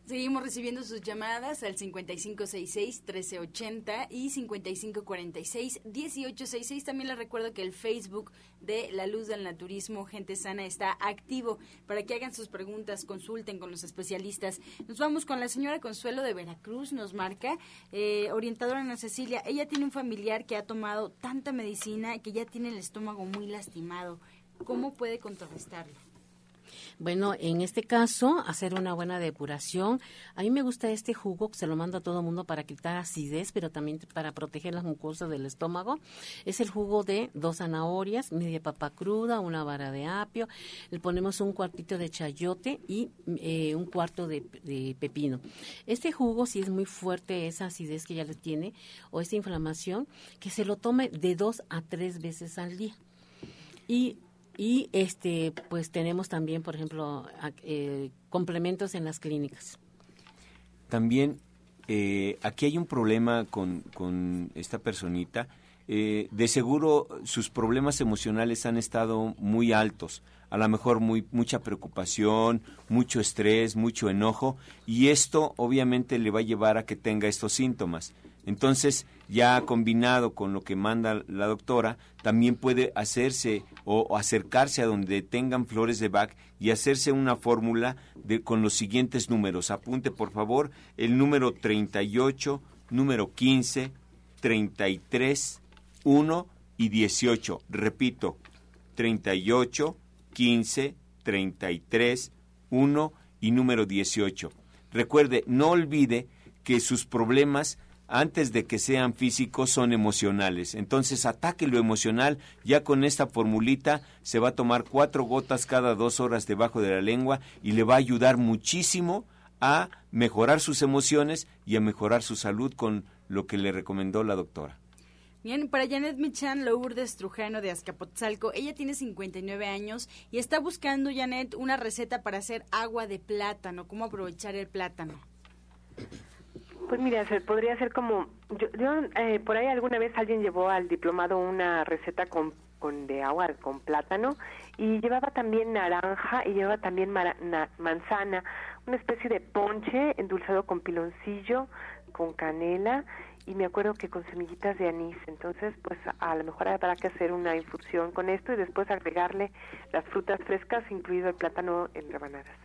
Seguimos recibiendo sus llamadas al 5566-1380 y 5546-1866. También les recuerdo que el Facebook de La Luz del Naturismo Gente Sana está activo para que hagan sus preguntas, consulten con los especialistas. Nos vamos con la señora Consuelo de Veracruz, nos marca, eh, orientadora Ana Cecilia. Ella tiene un familiar que ha tomado tanta medicina que ya tiene el estómago muy lastimado. ¿Cómo puede contrarrestarlo? Bueno, en este caso, hacer una buena depuración. A mí me gusta este jugo, que se lo mando a todo mundo para quitar acidez, pero también para proteger las mucosas del estómago. Es el jugo de dos zanahorias, media papa cruda, una vara de apio. Le ponemos un cuartito de chayote y eh, un cuarto de, de, pepino. Este jugo, si es muy fuerte esa acidez que ya le tiene o esa inflamación, que se lo tome de dos a tres veces al día. Y y este pues tenemos también por ejemplo eh, complementos en las clínicas. También eh, aquí hay un problema con, con esta personita. Eh, de seguro sus problemas emocionales han estado muy altos. A lo mejor muy mucha preocupación mucho estrés mucho enojo. Y esto obviamente le va a llevar a que tenga estos síntomas entonces, ya combinado con lo que manda la doctora, también puede hacerse o, acercarse a donde tengan flores de Bach y hacerse una fórmula con los siguientes números. Apunte, por favor, el número 38, número 15, 33, 1 y 18. Repito, 38, 15, 33, 1 y número 18. Recuerde, no olvide que sus problemas antes de que sean físicos, son emocionales. Entonces, ataque lo emocional. Ya con esta formulita se va a tomar cuatro gotas cada dos horas debajo de la lengua y le va a ayudar muchísimo a mejorar sus emociones y a mejorar su salud con lo que le recomendó la doctora. Bien, para Janet Michan Lourdes Trujano de Azcapotzalco, ella tiene 59 años y está buscando, Janet, una receta para hacer agua de plátano, cómo aprovechar el plátano. Pues mira, podría ser como, yo, eh, por ahí alguna vez alguien llevó al diplomado una receta con, con de agua con plátano y llevaba también naranja y llevaba también manzana, una especie de ponche endulzado con piloncillo, con canela y me acuerdo que con semillitas de anís. Entonces, pues a lo mejor habrá que hacer una infusión con esto y después agregarle las frutas frescas, incluido el plátano en rebanadas.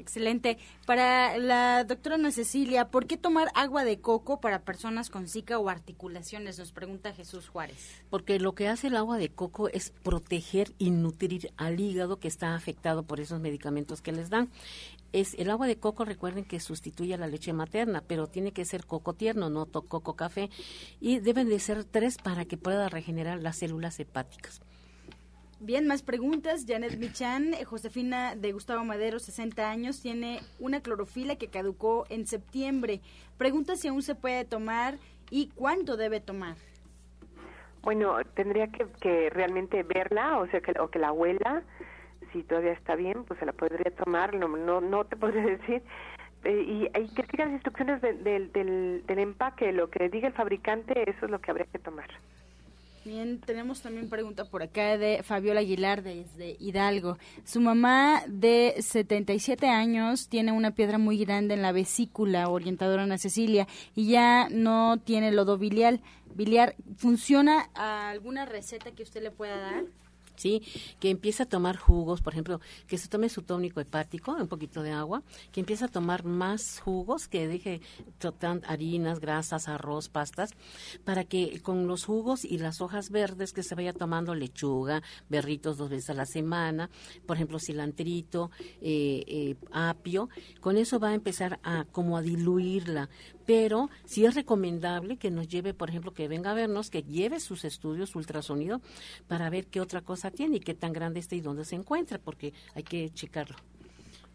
Excelente. Para la doctora Cecilia, ¿por qué tomar agua de coco para personas con zika o articulaciones? Nos pregunta Jesús Juárez. Porque lo que hace el agua de coco es proteger y nutrir al hígado que está afectado por esos medicamentos que les dan. Es el agua de coco, recuerden que sustituye a la leche materna, pero tiene que ser coco tierno, no coco café, y deben de ser tres para que pueda regenerar las células hepáticas. Bien, más preguntas. Janet Michan, eh, Josefina de Gustavo Madero, 60 años, tiene una clorofila que caducó en septiembre. Pregunta si aún se puede tomar y cuánto debe tomar. Bueno, tendría que, realmente verla, o sea, que, o que la abuela, si todavía está bien, pues se la podría tomar, no, no, no te podría decir. Eh, y hay que seguir las instrucciones del, del empaque, lo que diga el fabricante, eso es lo que habría que tomar. Bien, tenemos también pregunta por acá de Fabiola Aguilar desde Hidalgo. Su mamá de 77 años tiene una piedra muy grande en la vesícula orientadora Ana Cecilia y ya no tiene lodo biliar. biliar. ¿Funciona alguna receta que usted le pueda dar? ¿Sí? Que empieza a tomar jugos, por ejemplo, que se tome su tónico hepático, un poquito de agua, que empieza a tomar más jugos, que deje harinas, grasas, arroz, pastas, para que con los jugos y las hojas verdes que se vaya tomando lechuga, berritos dos veces a la semana, por ejemplo, cilantrito, eh, eh, apio, con eso va a empezar a como a diluirla, pero sí es recomendable que nos lleve, por ejemplo, que venga a vernos, que lleve sus estudios ultrasonido para ver qué otra cosa tiene y qué tan grande está y dónde se encuentra, porque hay que checarlo.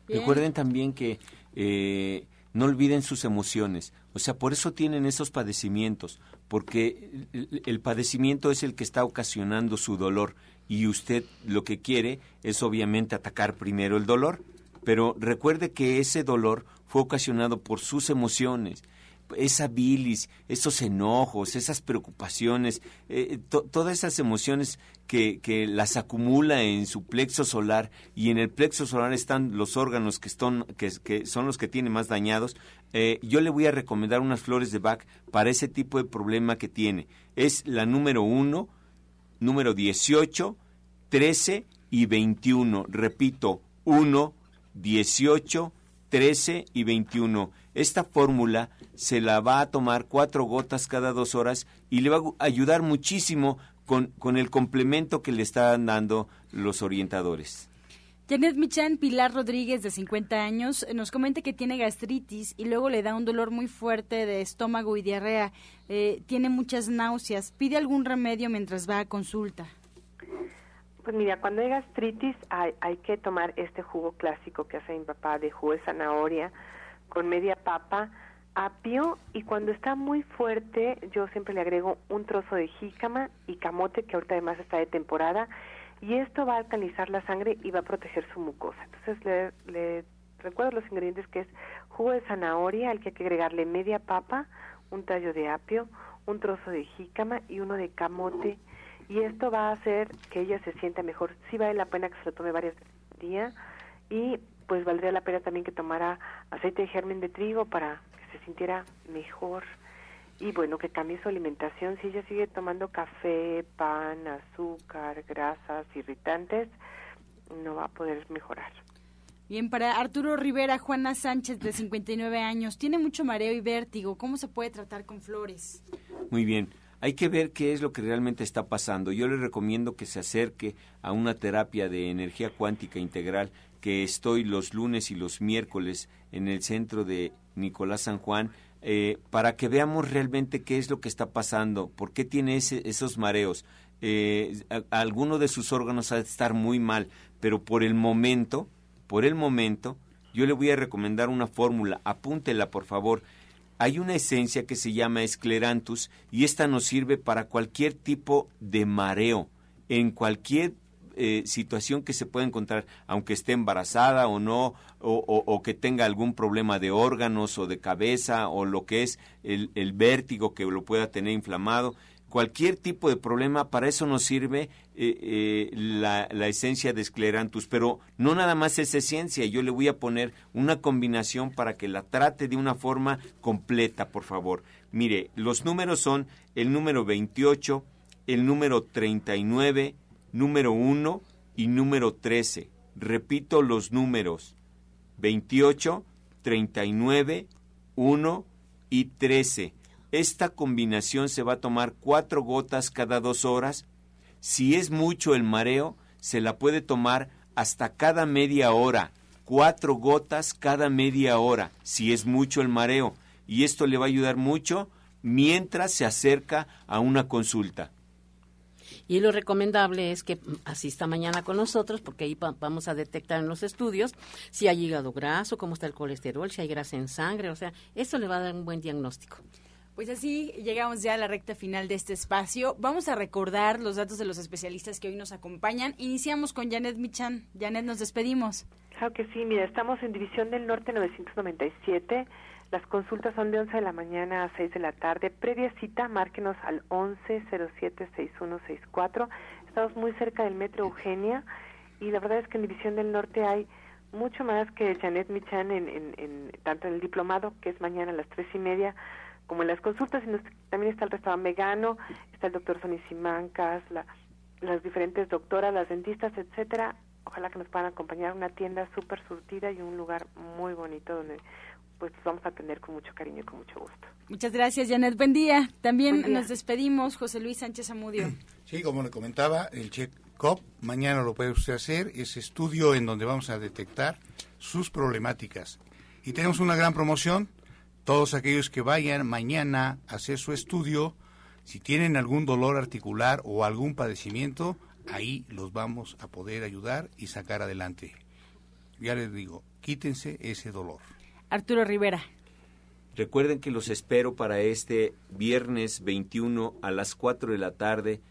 Recuerden también que eh, no olviden sus emociones. O sea, por eso tienen esos padecimientos, porque el, padecimiento es el que está ocasionando su dolor y usted lo que quiere es obviamente atacar primero el dolor, pero recuerde que ese dolor fue ocasionado por sus emociones esa bilis, esos enojos, esas preocupaciones, eh, todas esas emociones que, que, las acumula en su plexo solar y en el plexo solar están los órganos que, están, que, son los que tiene más dañados, eh, yo le voy a recomendar unas flores de Bach para ese tipo de problema que tiene. Es la número 1, número 18, 13 y 21. Repito, 1, 18, 13 y 21 esta fórmula se la va a tomar cuatro gotas cada dos horas y le va a ayudar muchísimo con, con el complemento que le están dando los orientadores. Janet Michan Pilar Rodríguez, de 50 años, nos comenta que tiene gastritis y luego le da un dolor muy fuerte de estómago y diarrea. Eh, tiene muchas náuseas. ¿Pide algún remedio mientras va a consulta? Pues mira, cuando hay gastritis hay, hay que tomar este jugo clásico que hace mi papá de jugo de zanahoria, con media papa, apio y cuando está muy fuerte yo siempre le agrego un trozo de jícama y camote que ahorita además está de temporada y esto va a alcalizar la sangre y va a proteger su mucosa. Entonces le, recuerdo los ingredientes que es jugo de zanahoria al que hay que agregarle media papa, un tallo de apio, un trozo de jícama y uno de camote y esto va a hacer que ella se sienta mejor. Sí vale la pena que se lo tome varias veces al día y pues valdría la pena también que tomara aceite de germen de trigo para se sintiera mejor y bueno, que cambie su alimentación. Si ella sigue tomando café, pan, azúcar, grasas, irritantes, no va a poder mejorar. Bien, para Arturo Rivera, Juana Sánchez, de 59 años, tiene mucho mareo y vértigo. ¿Cómo se puede tratar con flores? Muy bien. Hay que ver qué es lo que realmente está pasando. Yo le recomiendo que se acerque a una terapia de energía cuántica integral que estoy los lunes y los miércoles en el centro de Nicolás San Juan eh, para que veamos realmente qué es lo que está pasando, por qué tiene esos mareos. Eh, alguno de sus órganos ha de estar muy mal, pero por el momento, por el momento, yo le voy a recomendar una fórmula, apúntela por favor. Hay una esencia que se llama esclerantus y esta nos sirve para cualquier tipo de mareo, en cualquier eh, situación que se puede encontrar, aunque esté embarazada o no, o, que tenga algún problema de órganos o de cabeza o lo que es el, vértigo que lo pueda tener inflamado. Cualquier tipo de problema, para eso nos sirve eh, eh, la, la, esencia de esclerantus, pero no nada más es esencia, yo le voy a poner una combinación para que la trate de una forma completa, por favor. Mire, los números son el número 28, el número 39, número 1 y número 13. Repito los números 28, 39, 1 y 13. Esta combinación se va a tomar cuatro gotas cada dos horas. Si es mucho el mareo, se la puede tomar hasta cada media hora. Cuatro gotas cada media hora, si es mucho el mareo. Y esto le va a ayudar mucho mientras se acerca a una consulta. Y lo recomendable es que asista mañana con nosotros, porque ahí vamos a detectar en los estudios si hay hígado graso, cómo está el colesterol, si hay grasa en sangre, o sea, eso le va a dar un buen diagnóstico. Pues así llegamos ya a la recta final de este espacio. Vamos a recordar los datos de los especialistas que hoy nos acompañan. Iniciamos con Janet Michan. Janet, nos despedimos. Claro que sí, mira, estamos en División del Norte 997. Las consultas son de 11 de la mañana a 6 de la tarde. Previa cita, márquenos al 11076164. Estamos muy cerca del Metro Eugenia y la verdad es que en División del Norte hay mucho más que Janet Michan en, en, tanto en el diplomado, que es mañana a las tres y media, como en las consultas. Y también está el restaurante vegano, está el doctor Sonny Simancas, la, las diferentes doctoras, las dentistas, etcétera. Ojalá que nos puedan acompañar una tienda súper surtida y un lugar muy bonito donde pues vamos a atender con mucho cariño y con mucho gusto. Muchas gracias, Janet. Buen día. También nos despedimos, José Luis Sánchez Amudio. Sí, como le comentaba, el check-up mañana lo puede usted hacer, ese estudio en donde vamos a detectar sus problemáticas. Y tenemos una gran promoción, todos aquellos que vayan mañana a hacer su estudio, si tienen algún dolor articular o algún padecimiento, ahí los vamos a poder ayudar y sacar adelante. Ya les digo, quítense ese dolor. Arturo Rivera. Recuerden que los espero para este viernes 21 a las 4 de la tarde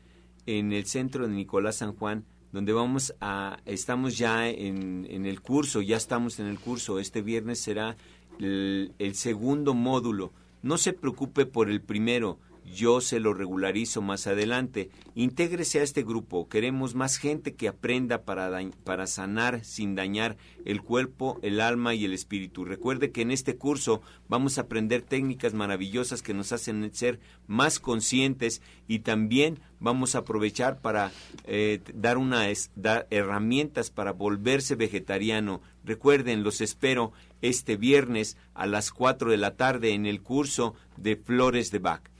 en el centro de Nicolás San Juan, donde vamos a, estamos ya en, en el curso, ya estamos en el curso. Este viernes será el, el segundo módulo. No se preocupe por el primero, yo se lo regularizo más adelante. Intégrese a este grupo. Queremos más gente que aprenda para, para sanar sin dañar el cuerpo, el alma y el espíritu. Recuerde que en este curso vamos a aprender técnicas maravillosas que nos hacen ser más conscientes y también vamos a aprovechar para eh, dar unas herramientas para volverse vegetariano. Recuerden, los espero este viernes a las 4 de la tarde en el curso de Flores de Bach.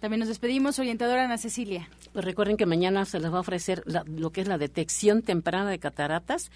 También nos despedimos, orientadora Ana Cecilia. Pues recuerden que mañana se les va a ofrecer lo que es la detección temprana de cataratas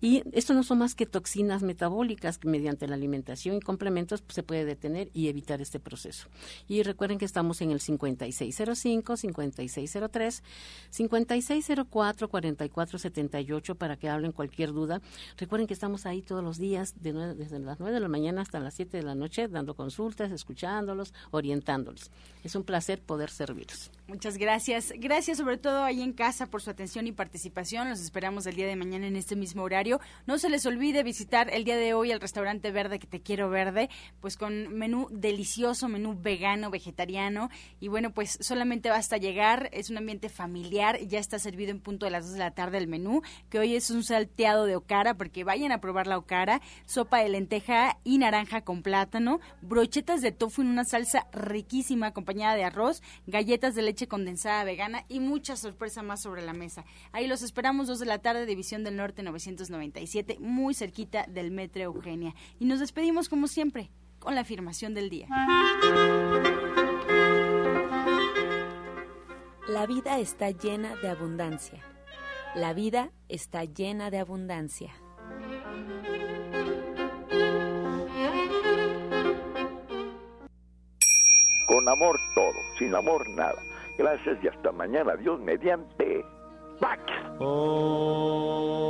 y esto no son más que toxinas metabólicas que mediante la alimentación y complementos pues, se puede detener y evitar este proceso. Y recuerden que estamos en el 5605, 5603, 5604, 4478 para que hablen cualquier duda. Recuerden que estamos ahí todos los días de desde las 9 de la mañana hasta las 7 de la noche dando consultas, escuchándolos, orientándolos. Es un placer poder servirlos. Muchas gracias. Gracias sobre todo ahí en casa por su atención y participación. Los esperamos el día de mañana en este mismo horario. No se les olvide visitar el día de hoy el restaurante verde que te quiero verde, pues con menú delicioso, menú vegano, vegetariano. Y bueno, pues solamente basta llegar. Es un ambiente familiar. Ya está servido en punto de las 2 de la tarde el menú, que hoy es un salteado de ocara, porque vayan a probar la ocara, sopa de lenteja y naranja con plátano, brochetas de tofu en una salsa riquísima acompañada de arroz, galletas de leche condensada vegana y mucha sorpresa más sobre la mesa. Ahí los esperamos dos de la tarde, División del Norte 997, muy cerquita del Metro Eugenia. Y nos despedimos como siempre con la afirmación del día. La vida está llena de abundancia. La vida está llena de abundancia. Con amor todo, sin amor nada gracias y hasta mañana. Dios mediante. ¡Pax! Oh.